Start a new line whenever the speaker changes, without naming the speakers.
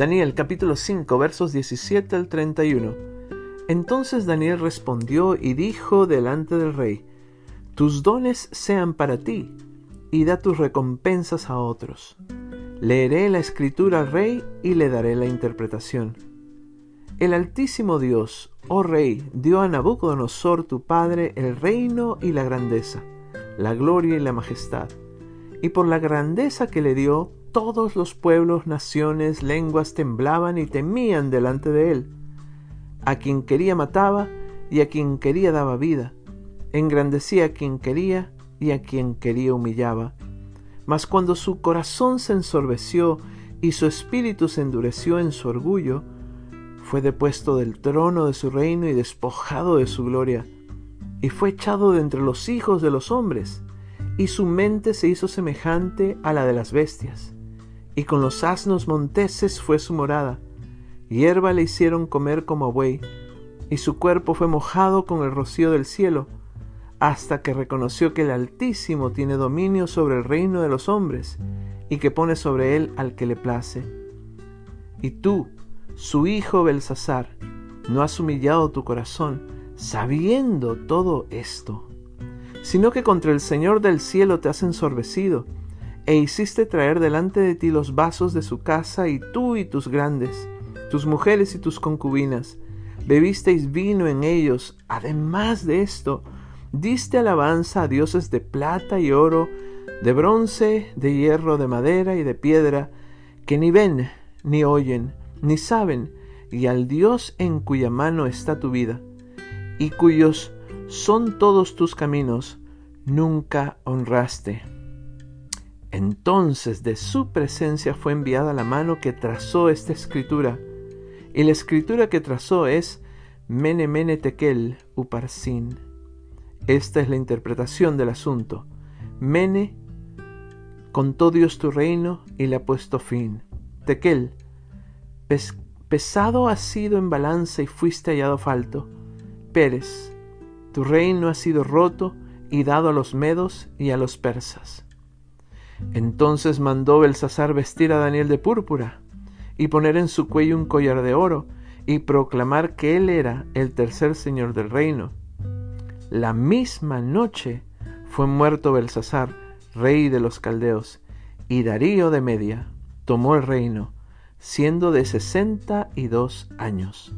Daniel capítulo 5 versos 17 al 31. Entonces Daniel respondió y dijo delante del rey, Tus dones sean para ti, y da tus recompensas a otros. Leeré la escritura al rey y le daré la interpretación. El Altísimo Dios, oh Rey, dio a Nabucodonosor tu padre el reino y la grandeza, la gloria y la majestad. Y por la grandeza que le dio, todos los pueblos, naciones, lenguas temblaban y temían delante de él. A quien quería mataba y a quien quería daba vida. Engrandecía a quien quería y a quien quería humillaba. Mas cuando su corazón se ensorbeció y su espíritu se endureció en su orgullo, fue depuesto del trono de su reino y despojado de su gloria, y fue echado de entre los hijos de los hombres, y su mente se hizo semejante a la de las bestias y con los asnos monteses fue su morada. Hierba le hicieron comer como buey, y su cuerpo fue mojado con el rocío del cielo, hasta que reconoció que el Altísimo tiene dominio sobre el reino de los hombres, y que pone sobre él al que le place. Y tú, su hijo Belsasar, no has humillado tu corazón, sabiendo todo esto, sino que contra el Señor del cielo te has ensorbecido, e hiciste traer delante de ti los vasos de su casa, y tú y tus grandes, tus mujeres y tus concubinas, bebisteis vino en ellos. Además de esto, diste alabanza a dioses de plata y oro, de bronce, de hierro, de madera y de piedra, que ni ven, ni oyen, ni saben, y al Dios en cuya mano está tu vida, y cuyos son todos tus caminos, nunca honraste. Entonces de su presencia fue enviada la mano que trazó esta escritura, y la escritura que trazó es Mene Mene Tekel Uparsin. Esta es la interpretación del asunto. Mene contó Dios tu reino y le ha puesto fin. Tekel, pesado has sido en balanza y fuiste hallado falto. Pérez, tu reino ha sido roto y dado a los medos y a los persas. Entonces mandó Belsasar vestir a Daniel de púrpura y poner en su cuello un collar de oro y proclamar que él era el tercer señor del reino. La misma noche fue muerto Belsasar, rey de los caldeos, y Darío de Media tomó el reino, siendo de sesenta y dos años.